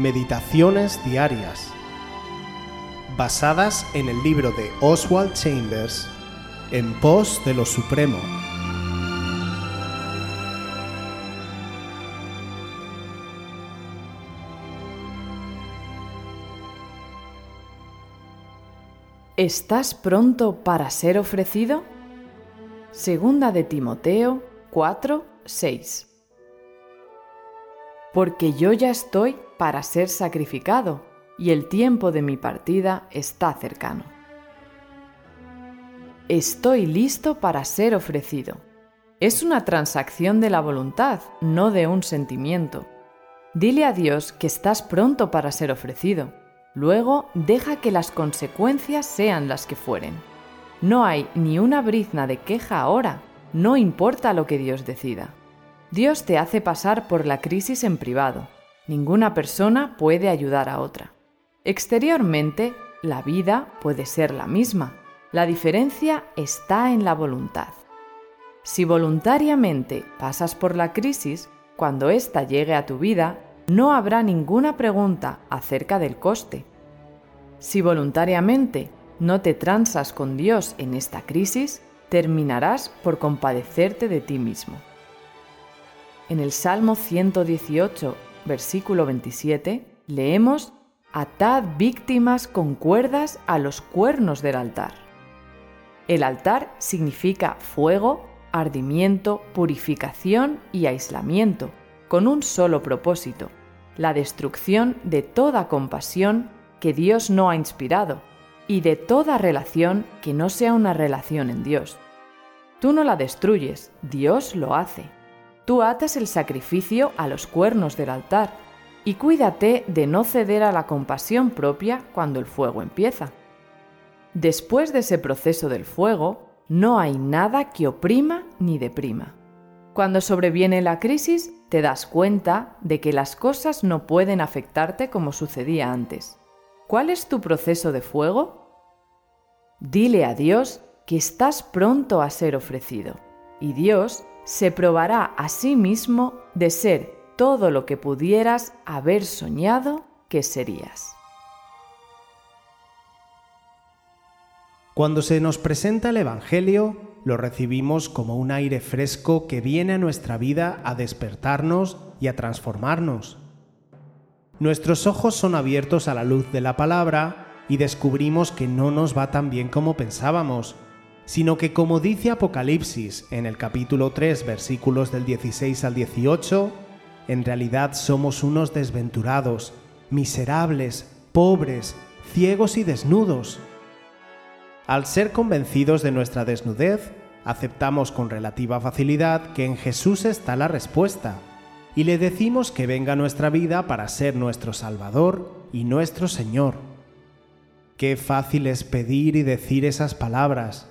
Meditaciones Diarias, basadas en el libro de Oswald Chambers, En pos de lo Supremo. ¿Estás pronto para ser ofrecido? Segunda de Timoteo 4, 6. Porque yo ya estoy para ser sacrificado y el tiempo de mi partida está cercano. Estoy listo para ser ofrecido. Es una transacción de la voluntad, no de un sentimiento. Dile a Dios que estás pronto para ser ofrecido. Luego deja que las consecuencias sean las que fueren. No hay ni una brizna de queja ahora, no importa lo que Dios decida. Dios te hace pasar por la crisis en privado. Ninguna persona puede ayudar a otra. Exteriormente, la vida puede ser la misma. La diferencia está en la voluntad. Si voluntariamente pasas por la crisis, cuando ésta llegue a tu vida, no habrá ninguna pregunta acerca del coste. Si voluntariamente no te transas con Dios en esta crisis, terminarás por compadecerte de ti mismo. En el Salmo 118, versículo 27, leemos, Atad víctimas con cuerdas a los cuernos del altar. El altar significa fuego, ardimiento, purificación y aislamiento, con un solo propósito, la destrucción de toda compasión que Dios no ha inspirado y de toda relación que no sea una relación en Dios. Tú no la destruyes, Dios lo hace. Tú atas el sacrificio a los cuernos del altar y cuídate de no ceder a la compasión propia cuando el fuego empieza. Después de ese proceso del fuego, no hay nada que oprima ni deprima. Cuando sobreviene la crisis, te das cuenta de que las cosas no pueden afectarte como sucedía antes. ¿Cuál es tu proceso de fuego? Dile a Dios que estás pronto a ser ofrecido, y Dios se probará a sí mismo de ser todo lo que pudieras haber soñado que serías. Cuando se nos presenta el Evangelio, lo recibimos como un aire fresco que viene a nuestra vida a despertarnos y a transformarnos. Nuestros ojos son abiertos a la luz de la palabra y descubrimos que no nos va tan bien como pensábamos, sino que como dice Apocalipsis en el capítulo 3 versículos del 16 al 18, en realidad somos unos desventurados, miserables, pobres, ciegos y desnudos. Al ser convencidos de nuestra desnudez, aceptamos con relativa facilidad que en Jesús está la respuesta, y le decimos que venga nuestra vida para ser nuestro Salvador y nuestro Señor. Qué fácil es pedir y decir esas palabras.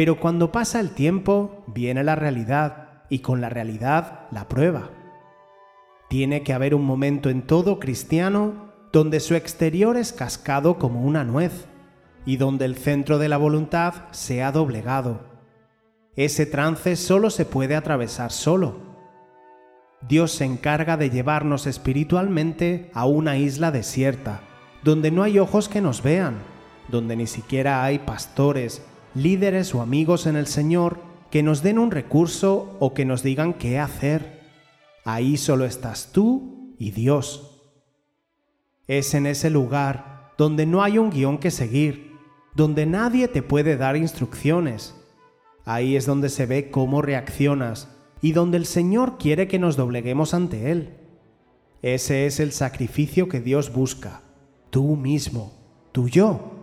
Pero cuando pasa el tiempo, viene la realidad y con la realidad la prueba. Tiene que haber un momento en todo cristiano donde su exterior es cascado como una nuez y donde el centro de la voluntad se ha doblegado. Ese trance solo se puede atravesar solo. Dios se encarga de llevarnos espiritualmente a una isla desierta, donde no hay ojos que nos vean, donde ni siquiera hay pastores, líderes o amigos en el Señor que nos den un recurso o que nos digan qué hacer. Ahí solo estás tú y Dios. Es en ese lugar donde no hay un guion que seguir, donde nadie te puede dar instrucciones. Ahí es donde se ve cómo reaccionas y donde el Señor quiere que nos dobleguemos ante Él. Ese es el sacrificio que Dios busca tú mismo, tu yo.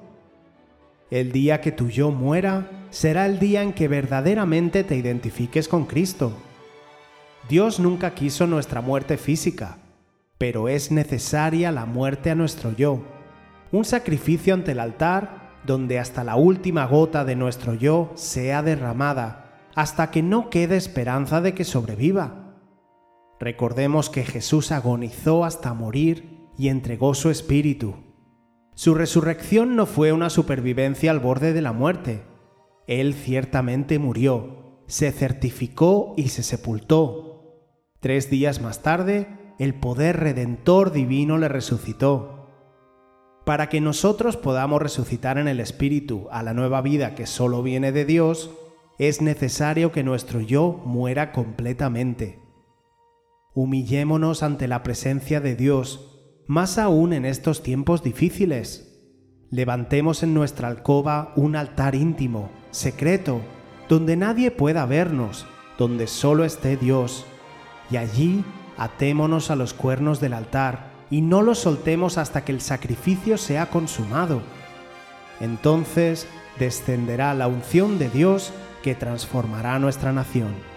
El día que tu yo muera será el día en que verdaderamente te identifiques con Cristo. Dios nunca quiso nuestra muerte física, pero es necesaria la muerte a nuestro yo, un sacrificio ante el altar donde hasta la última gota de nuestro yo sea derramada, hasta que no quede esperanza de que sobreviva. Recordemos que Jesús agonizó hasta morir y entregó su espíritu. Su resurrección no fue una supervivencia al borde de la muerte. Él ciertamente murió, se certificó y se sepultó. Tres días más tarde, el poder redentor divino le resucitó. Para que nosotros podamos resucitar en el Espíritu a la nueva vida que solo viene de Dios, es necesario que nuestro yo muera completamente. Humillémonos ante la presencia de Dios, más aún en estos tiempos difíciles. Levantemos en nuestra alcoba un altar íntimo, secreto, donde nadie pueda vernos, donde solo esté Dios, y allí atémonos a los cuernos del altar y no los soltemos hasta que el sacrificio sea consumado. Entonces descenderá la unción de Dios que transformará nuestra nación.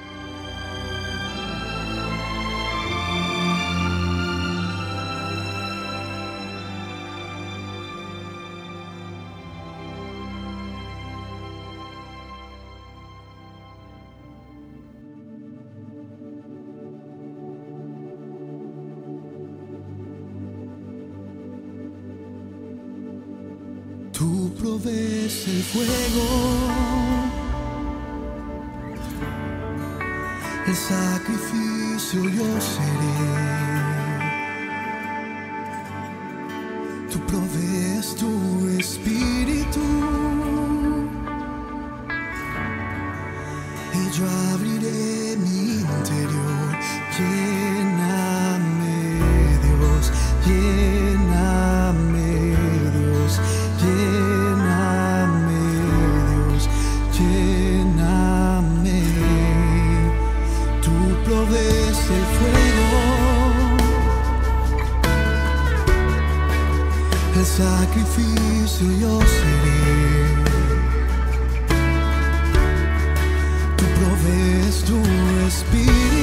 Tú provees el fuego, el sacrificio yo seré. Tú provees tu espíritu y yo abriré mi interior. Lléname, Dios, lléname, el sacrificio yo seré. Tú provees tu espíritu